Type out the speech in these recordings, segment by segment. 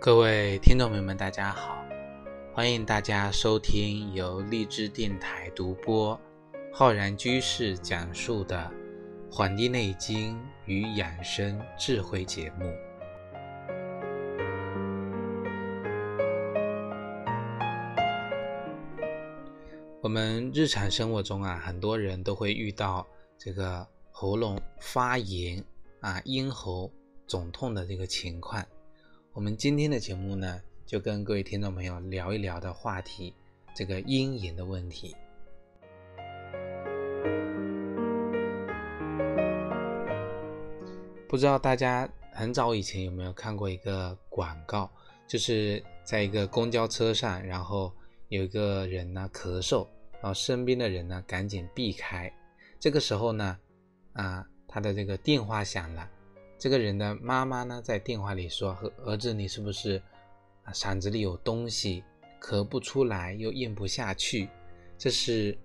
各位听众朋友们，大家好！欢迎大家收听由荔枝电台独播、浩然居士讲述的《黄帝内经与养生智慧》节目。我们日常生活中啊，很多人都会遇到这个喉咙发炎啊、咽喉肿痛的这个情况。我们今天的节目呢，就跟各位听众朋友聊一聊的话题，这个阴影的问题。不知道大家很早以前有没有看过一个广告，就是在一个公交车上，然后有一个人呢咳嗽，然后身边的人呢赶紧避开。这个时候呢，啊，他的这个电话响了。这个人的妈妈呢，在电话里说：“儿子，你是不是啊嗓子里有东西，咳不出来，又咽不下去？这是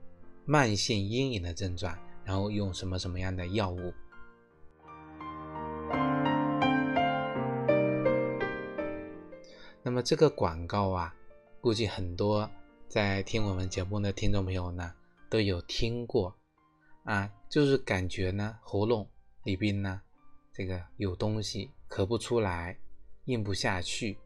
慢性阴影的症状。然后用什么什么样的药物？”那么这个广告啊，估计很多在听我们节目的听众朋友呢，都有听过啊，就是感觉呢，喉咙里边呢。这个有东西咳不出来，咽不下去。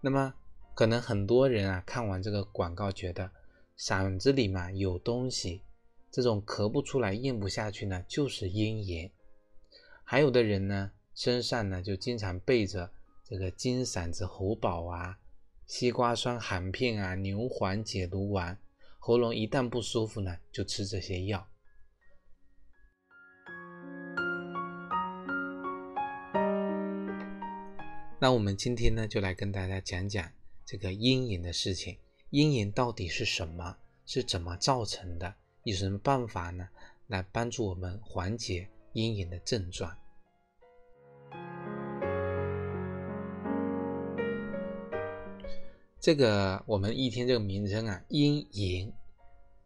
那么可能很多人啊看完这个广告，觉得嗓子里嘛有东西，这种咳不出来、咽不下去呢，就是咽炎。还有的人呢，身上呢就经常备着这个金嗓子喉宝啊、西瓜霜含片啊、牛黄解毒丸，喉咙一旦不舒服呢，就吃这些药。那我们今天呢，就来跟大家讲讲这个阴影的事情。阴影到底是什么？是怎么造成的？有什么办法呢？来帮助我们缓解阴影的症状？这个我们一听这个名称啊，阴炎，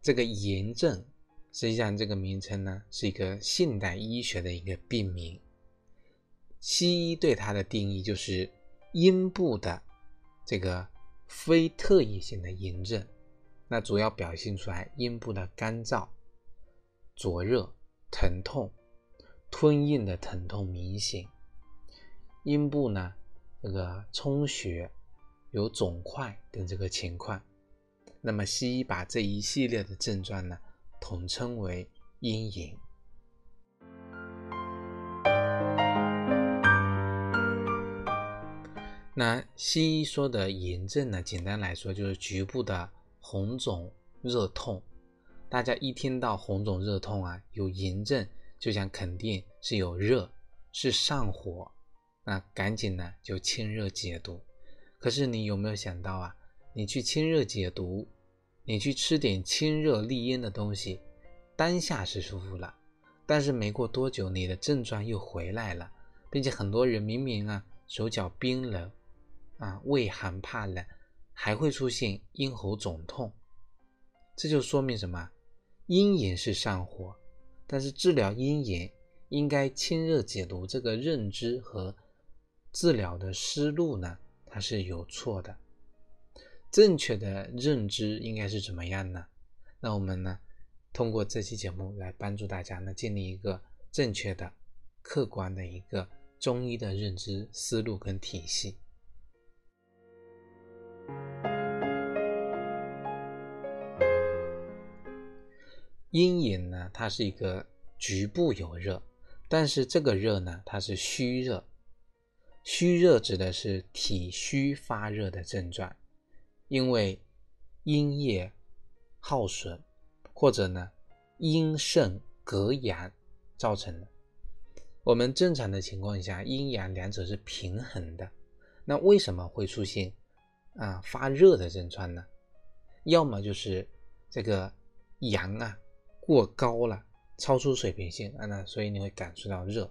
这个炎症，实际上这个名称呢，是一个现代医学的一个病名。西医对它的定义就是阴部的这个非特异性的炎症，那主要表现出来阴部的干燥、灼热、疼痛、吞咽的疼痛明显，阴部呢这个充血、有肿块等这个情况，那么西医把这一系列的症状呢统称为阴炎。那西医说的炎症呢？简单来说就是局部的红肿热痛。大家一听到红肿热痛啊，有炎症，就想肯定是有热，是上火。那赶紧呢就清热解毒。可是你有没有想到啊？你去清热解毒，你去吃点清热利咽的东西，当下是舒服了，但是没过多久，你的症状又回来了，并且很多人明明啊手脚冰冷。啊，畏寒怕冷，还会出现咽喉肿痛，这就说明什么？阴炎是上火，但是治疗阴炎应该清热解毒，这个认知和治疗的思路呢，它是有错的。正确的认知应该是怎么样呢？那我们呢，通过这期节目来帮助大家呢，建立一个正确的、客观的一个中医的认知思路跟体系。阴影呢，它是一个局部有热，但是这个热呢，它是虚热。虚热指的是体虚发热的症状，因为阴液耗损或者呢阴盛隔阳造成的。我们正常的情况下，阴阳两者是平衡的。那为什么会出现啊发热的症状呢？要么就是这个阳啊。过高了，超出水平线啊，那所以你会感受到热。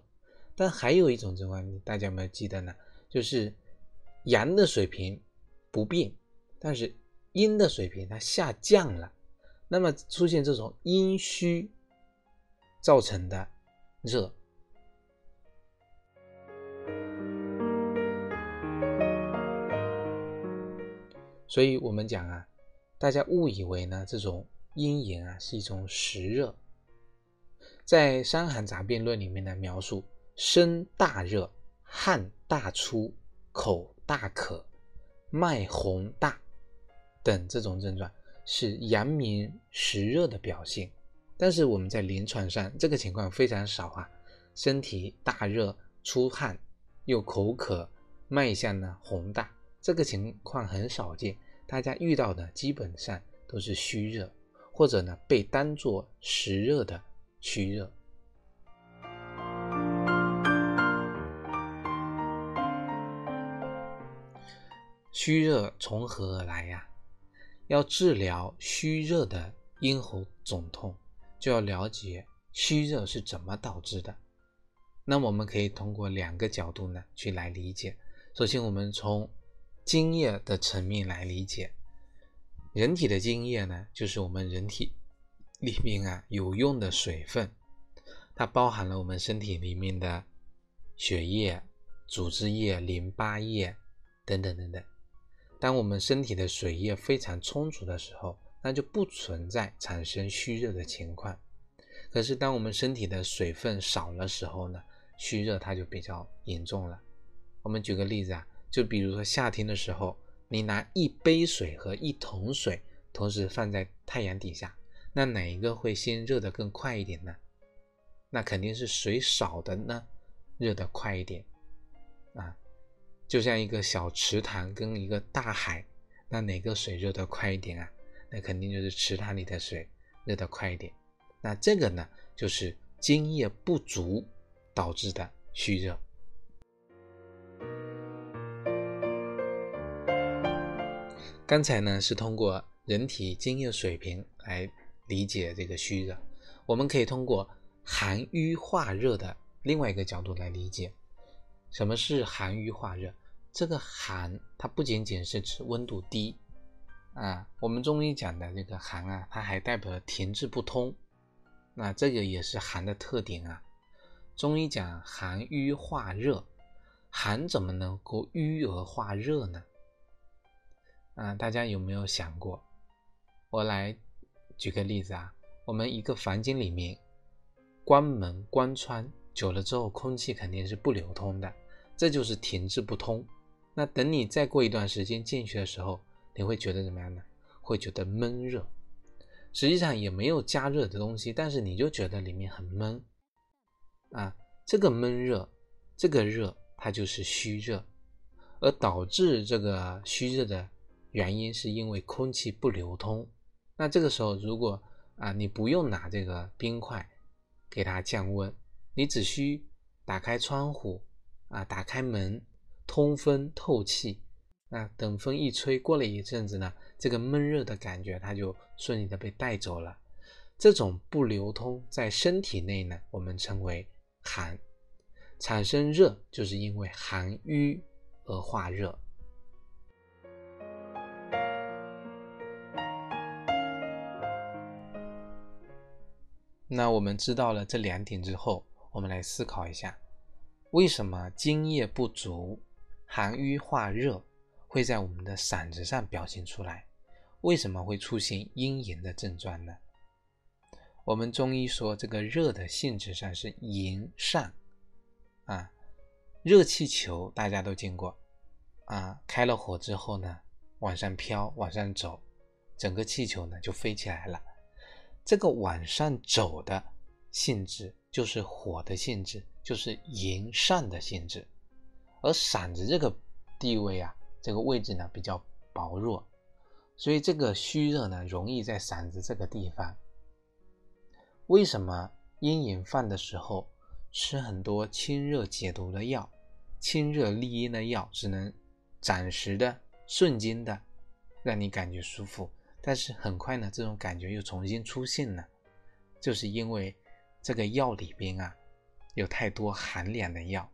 但还有一种情况，大家有没有记得呢？就是阳的水平不变，但是阴的水平它下降了，那么出现这种阴虚造成的热。所以我们讲啊，大家误以为呢这种阴炎啊是一种实热。在《伤寒杂病论》里面的描述，身大热，汗大出，口大渴，脉洪大等这种症状是阳明实热的表现。但是我们在临床上这个情况非常少啊，身体大热出汗又口渴，脉象呢洪大，这个情况很少见。大家遇到的基本上都是虚热，或者呢被当作实热的虚热。虚热从何而来呀？要治疗虚热的咽喉肿痛。就要了解虚热是怎么导致的。那我们可以通过两个角度呢去来理解。首先，我们从津液的层面来理解。人体的津液呢，就是我们人体里面啊有用的水分，它包含了我们身体里面的血液、组织液、淋巴液等等等等。当我们身体的水液非常充足的时候，那就不存在产生虚热的情况。可是，当我们身体的水分少了时候呢，虚热它就比较严重了。我们举个例子啊，就比如说夏天的时候，你拿一杯水和一桶水同时放在太阳底下，那哪一个会先热得更快一点呢？那肯定是水少的呢，热得快一点啊。就像一个小池塘跟一个大海，那哪个水热得快一点啊？那肯定就是池塘里的水热得快一点，那这个呢，就是津液不足导致的虚热。刚才呢是通过人体津液水平来理解这个虚热，我们可以通过寒瘀化热的另外一个角度来理解。什么是寒瘀化热？这个寒，它不仅仅是指温度低。啊，我们中医讲的这个寒啊，它还代表停滞不通，那这个也是寒的特点啊。中医讲寒瘀化热，寒怎么能够瘀而化热呢？啊，大家有没有想过？我来举个例子啊，我们一个房间里面关门关窗久了之后，空气肯定是不流通的，这就是停滞不通。那等你再过一段时间进去的时候，你会觉得怎么样呢？会觉得闷热，实际上也没有加热的东西，但是你就觉得里面很闷啊。这个闷热，这个热它就是虚热，而导致这个虚热的原因是因为空气不流通。那这个时候，如果啊你不用拿这个冰块给它降温，你只需打开窗户啊，打开门，通风透气。那等风一吹，过了一阵子呢，这个闷热的感觉它就顺利的被带走了。这种不流通在身体内呢，我们称为寒。产生热就是因为寒瘀而化热。那我们知道了这两点之后，我们来思考一下，为什么津液不足，寒瘀化热？会在我们的嗓子上表现出来，为什么会出现阴炎的症状呢？我们中医说，这个热的性质上是炎上，啊，热气球大家都见过，啊，开了火之后呢，往上飘，往上走，整个气球呢就飞起来了。这个往上走的性质就是火的性质，就是炎上的性质，而嗓子这个地位啊。这个位置呢比较薄弱，所以这个虚热呢容易在嗓子这个地方。为什么阴炎犯的时候吃很多清热解毒的药、清热利咽的药，只能暂时的、瞬间的让你感觉舒服，但是很快呢这种感觉又重新出现了，就是因为这个药里边啊有太多寒凉的药，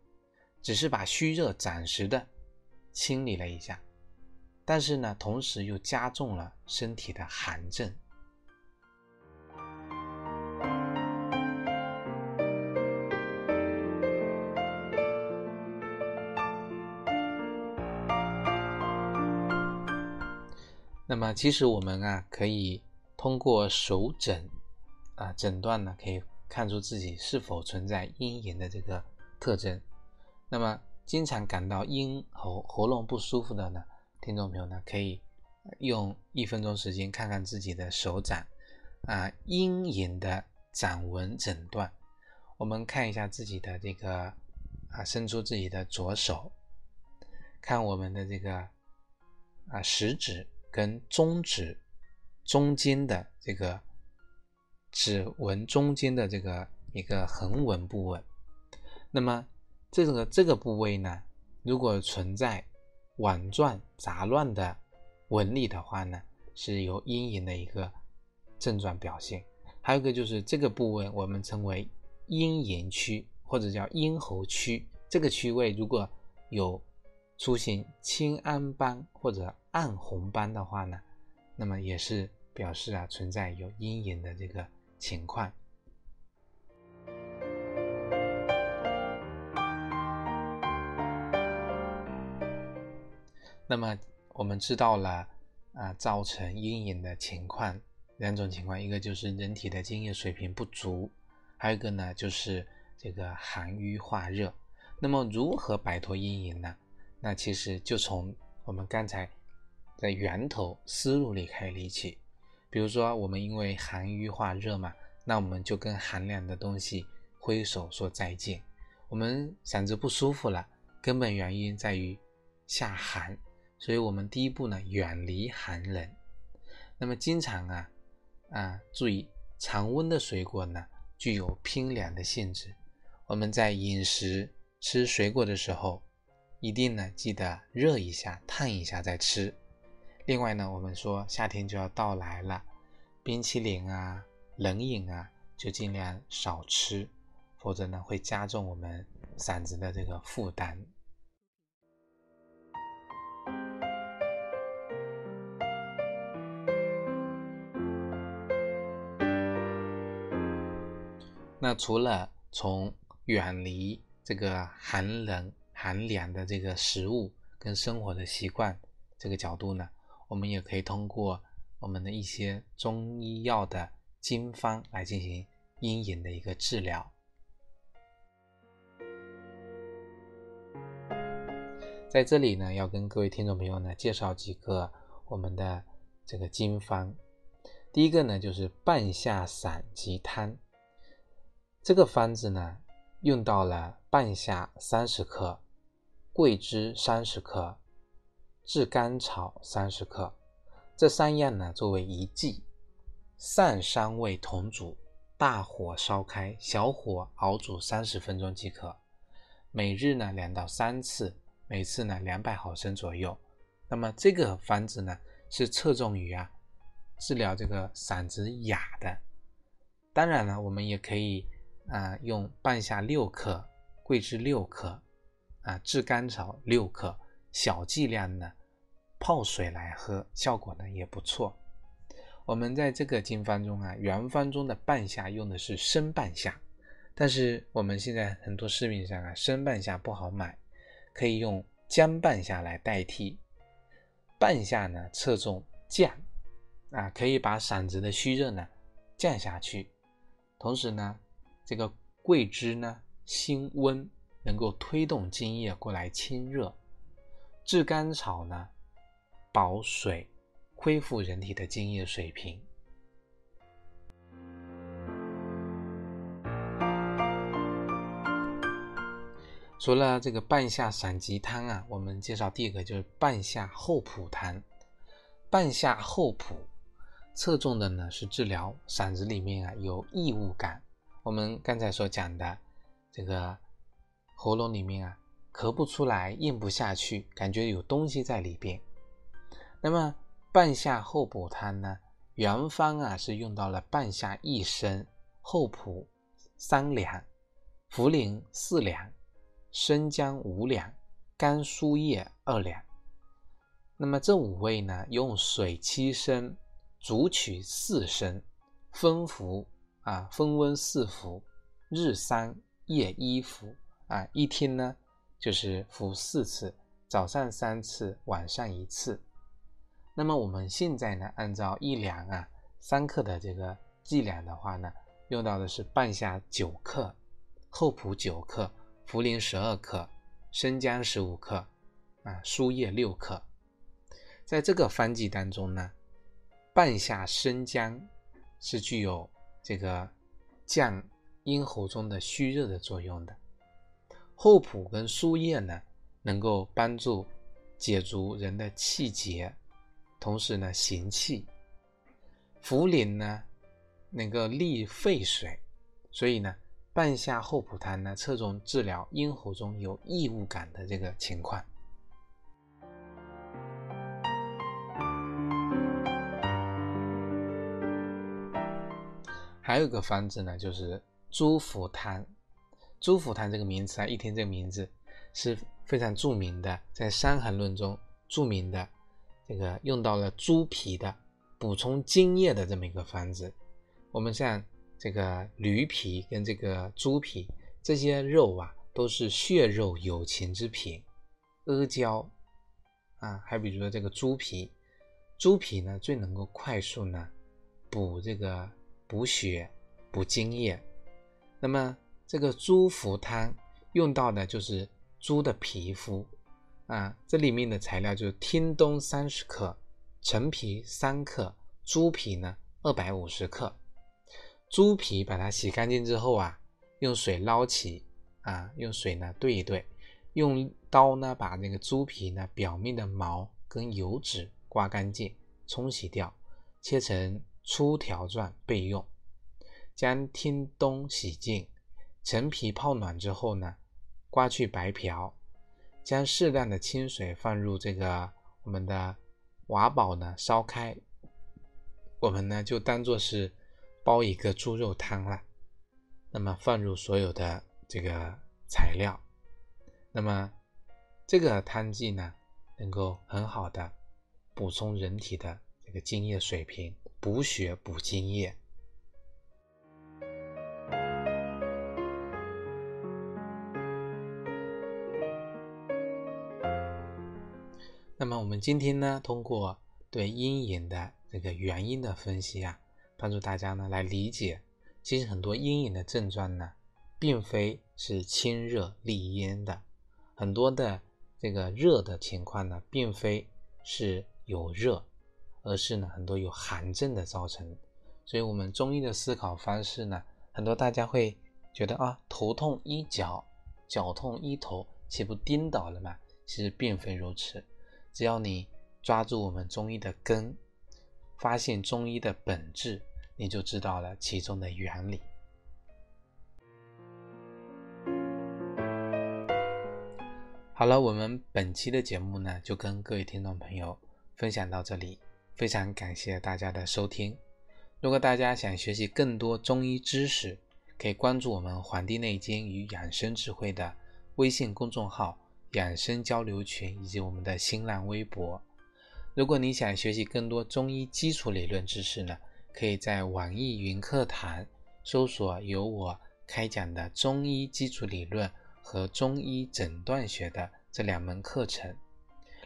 只是把虚热暂时的。清理了一下，但是呢，同时又加重了身体的寒症。那么其实我们啊可以通过手诊啊诊断呢，可以看出自己是否存在阴炎的这个特征。那么经常感到咽喉喉咙不舒服的呢，听众朋友呢可以用一分钟时间看看自己的手掌啊阴炎的掌纹诊断。我们看一下自己的这个啊，伸出自己的左手，看我们的这个啊食指跟中指中间的这个指纹中间的这个一个横纹部位。那么这个这个部位呢，如果存在网状杂乱的纹理的话呢，是有阴影的一个症状表现。还有一个就是这个部位，我们称为。咽炎区或者叫咽喉区，这个区位如果有出现青暗斑或者暗红斑的话呢，那么也是表示啊存在有阴影的这个情况。那么我们知道了啊，造成阴影的情况两种情况，一个就是人体的津液水平不足。还有一个呢，就是这个寒瘀化热。那么如何摆脱阴影呢？那其实就从我们刚才在源头思路里开始理解。比如说，我们因为寒瘀化热嘛，那我们就跟寒凉的东西挥手说再见。我们嗓子不舒服了，根本原因在于下寒，所以我们第一步呢，远离寒冷。那么经常啊啊，注意常温的水果呢。具有偏凉的性质，我们在饮食吃水果的时候，一定呢记得热一下、烫一下再吃。另外呢，我们说夏天就要到来了，冰淇淋啊、冷饮啊，就尽量少吃，否则呢会加重我们嗓子的这个负担。那除了从远离这个寒冷、寒凉的这个食物跟生活的习惯这个角度呢，我们也可以通过我们的一些中医药的经方来进行阴影的一个治疗。在这里呢，要跟各位听众朋友呢介绍几个我们的这个经方。第一个呢，就是半夏散鸡汤。这个方子呢，用到了半夏三十克、桂枝三十克、炙甘草三十克，这三样呢作为一剂，上三味同煮，大火烧开，小火熬煮三十分钟即可。每日呢两到三次，每次呢两百毫升左右。那么这个方子呢是侧重于啊治疗这个嗓子哑的。当然了，我们也可以。啊，用半夏六克，桂枝六克，啊，炙甘草六克，小剂量呢，泡水来喝，效果呢也不错。我们在这个经方中啊，原方中的半夏用的是生半夏，但是我们现在很多市面上啊，生半夏不好买，可以用姜半夏来代替。半夏呢，侧重降，啊，可以把嗓子的虚热呢降下去，同时呢。这个桂枝呢，辛温，能够推动津液过来清热；炙甘草呢，保水，恢复人体的津液水平。除了这个半夏散鸡汤啊，我们介绍第一个就是半夏厚朴汤。半夏厚朴侧重的呢是治疗嗓子里面啊有异物感。我们刚才所讲的这个喉咙里面啊，咳不出来，咽不下去，感觉有东西在里边。那么半夏厚朴汤呢，原方啊是用到了半夏一升、厚朴三两、茯苓四两、生姜五两、甘苏叶二两。那么这五味呢，用水七升，煮取四升，分服。啊，分温四服，日三夜一服啊，一天呢就是服四次，早上三次，晚上一次。那么我们现在呢，按照一两啊三克的这个剂量的话呢，用到的是半夏九克、厚朴九克、茯苓十二克、生姜十五克啊、树叶六克。在这个方剂当中呢，半夏、生姜是具有这个降咽喉中的虚热的作用的，厚朴跟苏叶呢，能够帮助解除人的气结。同时呢，行气，茯苓呢能够利肺水，所以呢，半夏厚朴汤呢侧重治疗咽喉中有异物感的这个情况。还有一个方子呢，就是猪脯汤。猪脯汤这个名词啊，一听这个名字是非常著名的，在《伤寒论》中著名的。这个用到了猪皮的补充津液的这么一个方子。我们像这个驴皮跟这个猪皮这些肉啊，都是血肉有情之品。阿胶啊，还比如说这个猪皮，猪皮呢最能够快速呢补这个补血补津液。那么这个猪脯汤用到的就是猪的皮肤。啊，这里面的材料就是听冬三十克，陈皮三克，猪皮呢二百五十克。猪皮把它洗干净之后啊，用水捞起啊，用水呢兑一兑，用刀呢把那个猪皮呢表面的毛跟油脂刮干净，冲洗掉，切成粗条状备用。将听冬洗净，陈皮泡暖之后呢，刮去白瓢。将适量的清水放入这个我们的瓦煲呢，烧开，我们呢就当做是煲一个猪肉汤了。那么放入所有的这个材料，那么这个汤剂呢，能够很好的补充人体的这个津液水平，补血补津液。那么我们今天呢，通过对阴影的这个原因的分析啊，帮助大家呢来理解，其实很多阴影的症状呢，并非是清热利咽的，很多的这个热的情况呢，并非是有热，而是呢很多有寒症的造成。所以，我们中医的思考方式呢，很多大家会觉得啊，头痛医脚，脚痛医头，岂不颠倒了吗？其实并非如此。只要你抓住我们中医的根，发现中医的本质，你就知道了其中的原理。好了，我们本期的节目呢，就跟各位听众朋友分享到这里，非常感谢大家的收听。如果大家想学习更多中医知识，可以关注我们《黄帝内经与养生智慧》的微信公众号。养生交流群以及我们的新浪微博。如果你想学习更多中医基础理论知识呢，可以在网易云课堂搜索由我开讲的中医基础理论和中医诊断学的这两门课程。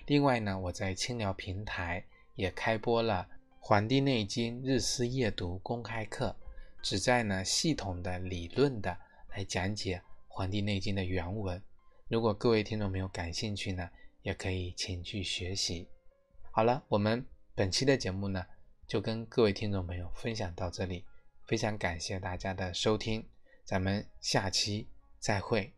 另外呢，我在清聊平台也开播了《黄帝内经日思夜读》公开课，旨在呢系统的理论的来讲解《黄帝内经》的原文。如果各位听众朋友感兴趣呢，也可以前去学习。好了，我们本期的节目呢，就跟各位听众朋友分享到这里，非常感谢大家的收听，咱们下期再会。